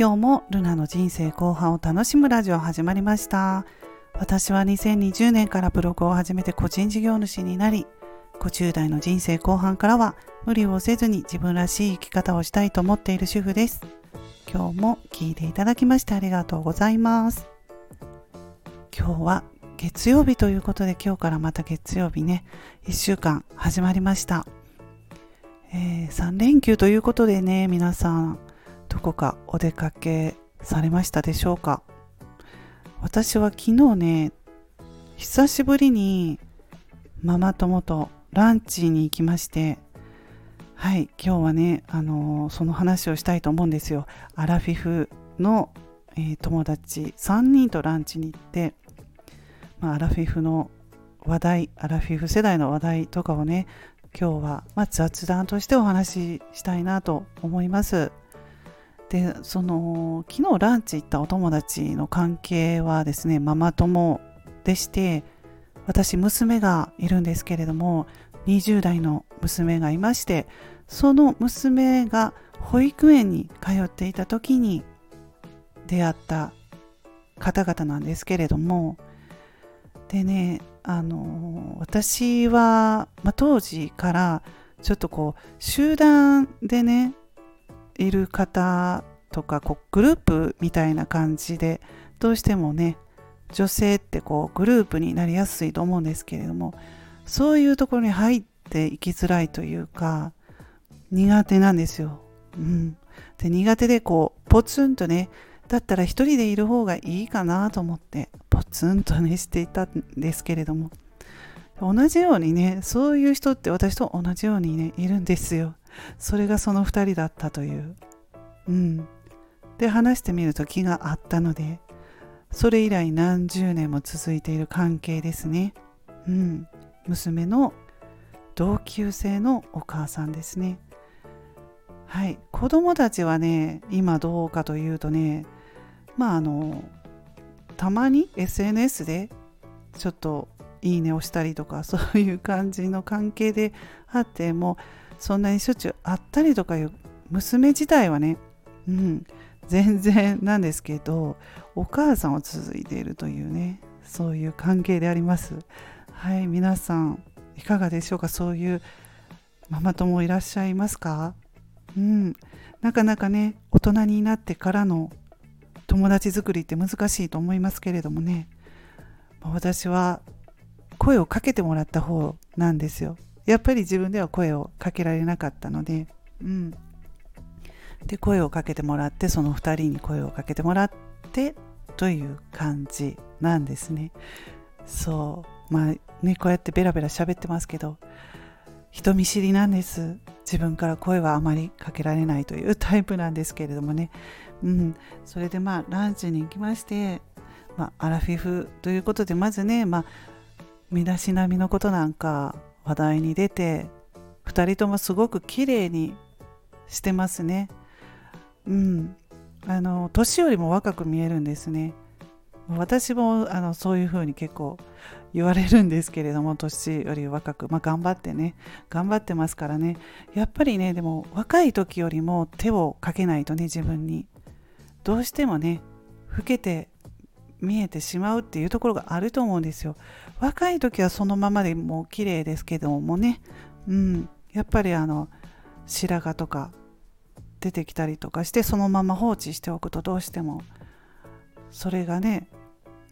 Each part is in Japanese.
今日もルナの人生後半を楽しむラジオ始まりました。私は2020年からブログを始めて個人事業主になり50代の人生後半からは無理をせずに自分らしい生き方をしたいと思っている主婦です。今日も聞いていただきましてありがとうございます。今日は月曜日ということで今日からまた月曜日ね。1週間始まりました、えー、3連休ということでね皆さん。どこかお出かけされましたでしょうか？私は昨日ね久しぶりにママ友とランチに行きましてはい今日はねあのー、その話をしたいと思うんですよ。アラフィフの、えー、友達3人とランチに行ってまあ、アラフィフの話題アラフィフ世代の話題とかをね今日は、まあ、雑談としてお話ししたいなと思います。でその昨日ランチ行ったお友達の関係はですねママ友でして私娘がいるんですけれども20代の娘がいましてその娘が保育園に通っていた時に出会った方々なんですけれどもでねあの私は、まあ、当時からちょっとこう集団でねいる方とかこうグループみたいな感じでどうしてもね女性ってこうグループになりやすいと思うんですけれどもそういうところに入っていきづらいというか苦手なんですよ。うん、で苦手でこうポツンとねだったら一人でいる方がいいかなと思ってポツンとねしていたんですけれども同じようにねそういう人って私と同じようにねいるんですよそれがその2人だったという。うん。で話してみると気があったのでそれ以来何十年も続いている関係ですね。うん。娘の同級生のお母さんですね。はい。子供たちはね今どうかというとねまああのたまに SNS でちょっといいねをしたりとかそういう感じの関係であってもそんなにしょっちゅう会ったりとかいう娘自体はね、うん、全然なんですけどお母さんを続いているというねそういう関係であります。はい皆さんいかがでしょうか？そういうママ友いらっしゃいますか？うんなかなかね大人になってからの友達作りって難しいと思いますけれどもね私は声をかけてもらった方なんですよ。やっぱり自分では声をかけられなかったのでうん。で声をかけてもらってその2人に声をかけてもらってという感じなんですね。そう。まあねこうやってベラベラ喋ってますけど人見知りなんです。自分から声はあまりかけられないというタイプなんですけれどもね。うん、それでまあランチに行きまして、まあ、アラフィフということでまずね、まあ、身だしなみのことなんか話題に出て2人ともすごく綺麗にしてますね。うん、あの年よりも若く見えるんですね。私もあのそういうふうに結構言われるんですけれども年より若く、まあ、頑張ってね。頑張ってますからね。やっぱりねでも若い時よりも手をかけないとね自分に。どうしてもね老けて見えてしまうっていうところがあると思うんですよ。若い時はそのままでもう綺麗ですけどもね。うん。やっぱりあの白髪とか出てきたりとかしてそのまま放置しておくとどうしてもそれがね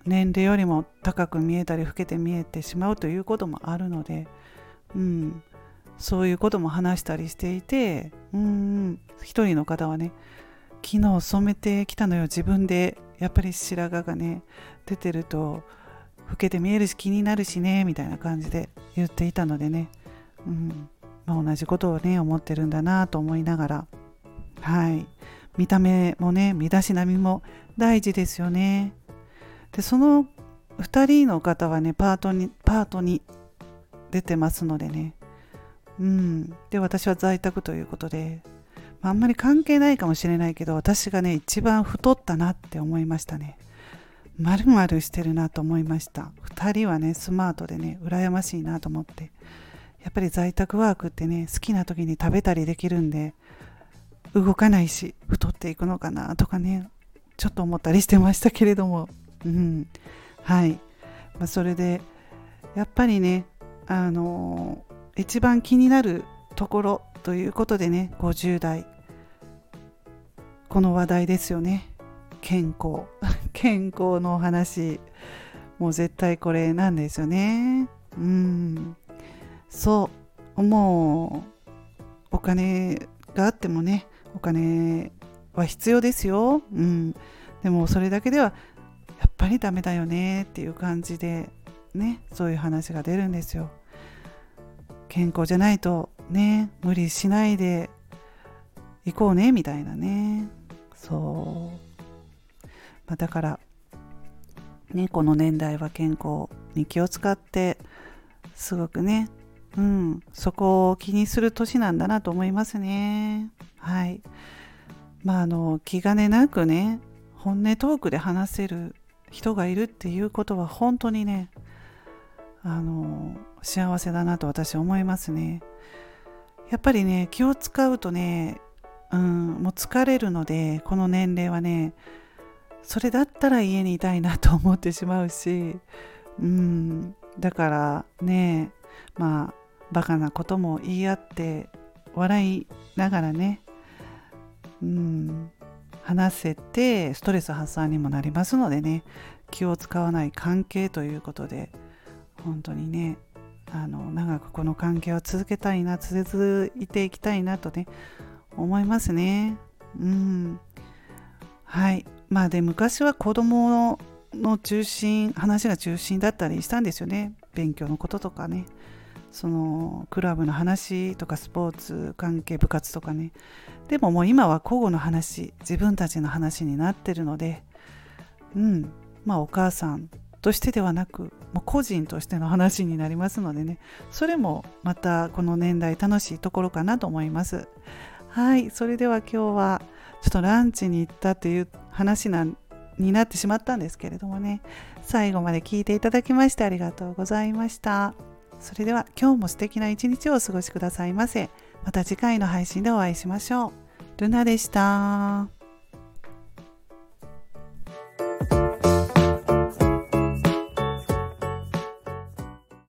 年齢よりも高く見えたり老けて見えてしまうということもあるので、うん、そういうことも話したりしていてうん一人の方はね昨日染めてきたのよ自分で。やっぱり白髪がね出てると老けて見えるし気になるしねみたいな感じで言っていたのでね、うん。まあ、同じことをね思ってるんだなと思いながら。はい。見た目もね身だしなみも大事ですよね。でその2人の方はねパートにパートに出てますのでね。うん。で私は在宅ということであんまり関係ないかもしれないけど私がね一番太ったなって思いましたね。まるまるしてるなと思いました。2人はねスマートでね羨ましいなと思って。やっぱり在宅ワークってね好きな時に食べたりできるんで動かないし太っていくのかなとかねちょっと思ったりしてましたけれども、うん、はい、まあ、それでやっぱりねあのー、一番気になるところということでね50代。この話題ですよね。健康。健康のお話。もう絶対これなんですよね。うん。そう。もうお金があってもねお金は必要ですよ、うん、でもそれだけではやっぱりダメだよね。っていう感じでねそういう話が出るんですよ。健康じゃないとね無理しないで行こうねみたいなね。そう、まあ、だからねこの年代は健康に気を使ってすごくねうんそこを気にする年なんだなと思いますね。はい。まああの気兼ねなくね本音トークで話せる人がいるっていうことは本当にねあの幸せだなと私は思いますね。やっぱりね気を使うとねうんもう疲れるのでこの年齢はねそれだったら家にいたいなと思ってしまうしうんだからねまあバカなことも言い合って笑いながらねうん話せてストレス発散にもなりますのでね気を使わない関係ということで本当にねあの長くこの関係を続けたいな続いていきたいなとね思いますね。うん。はい。まあで昔は子供の中心話が中心だったりしたんですよね。勉強のこととかね。そのクラブの話とかスポーツ関係部活とかね。でももう今は交互の話自分たちの話になってるので。うん。まあお母さんとしてではなくもう個人としての話になりますのでねそれもまたこの年代楽しいところかなと思いますはいそれでは今日はちょっとランチに行ったっていう話なんになってしまったんですけれどもね最後まで聞いていただきましてありがとうございました。それでは今日も素敵な一日をお過ごしくださいませ。また次回の配信でお会いしましょう。ルナでした。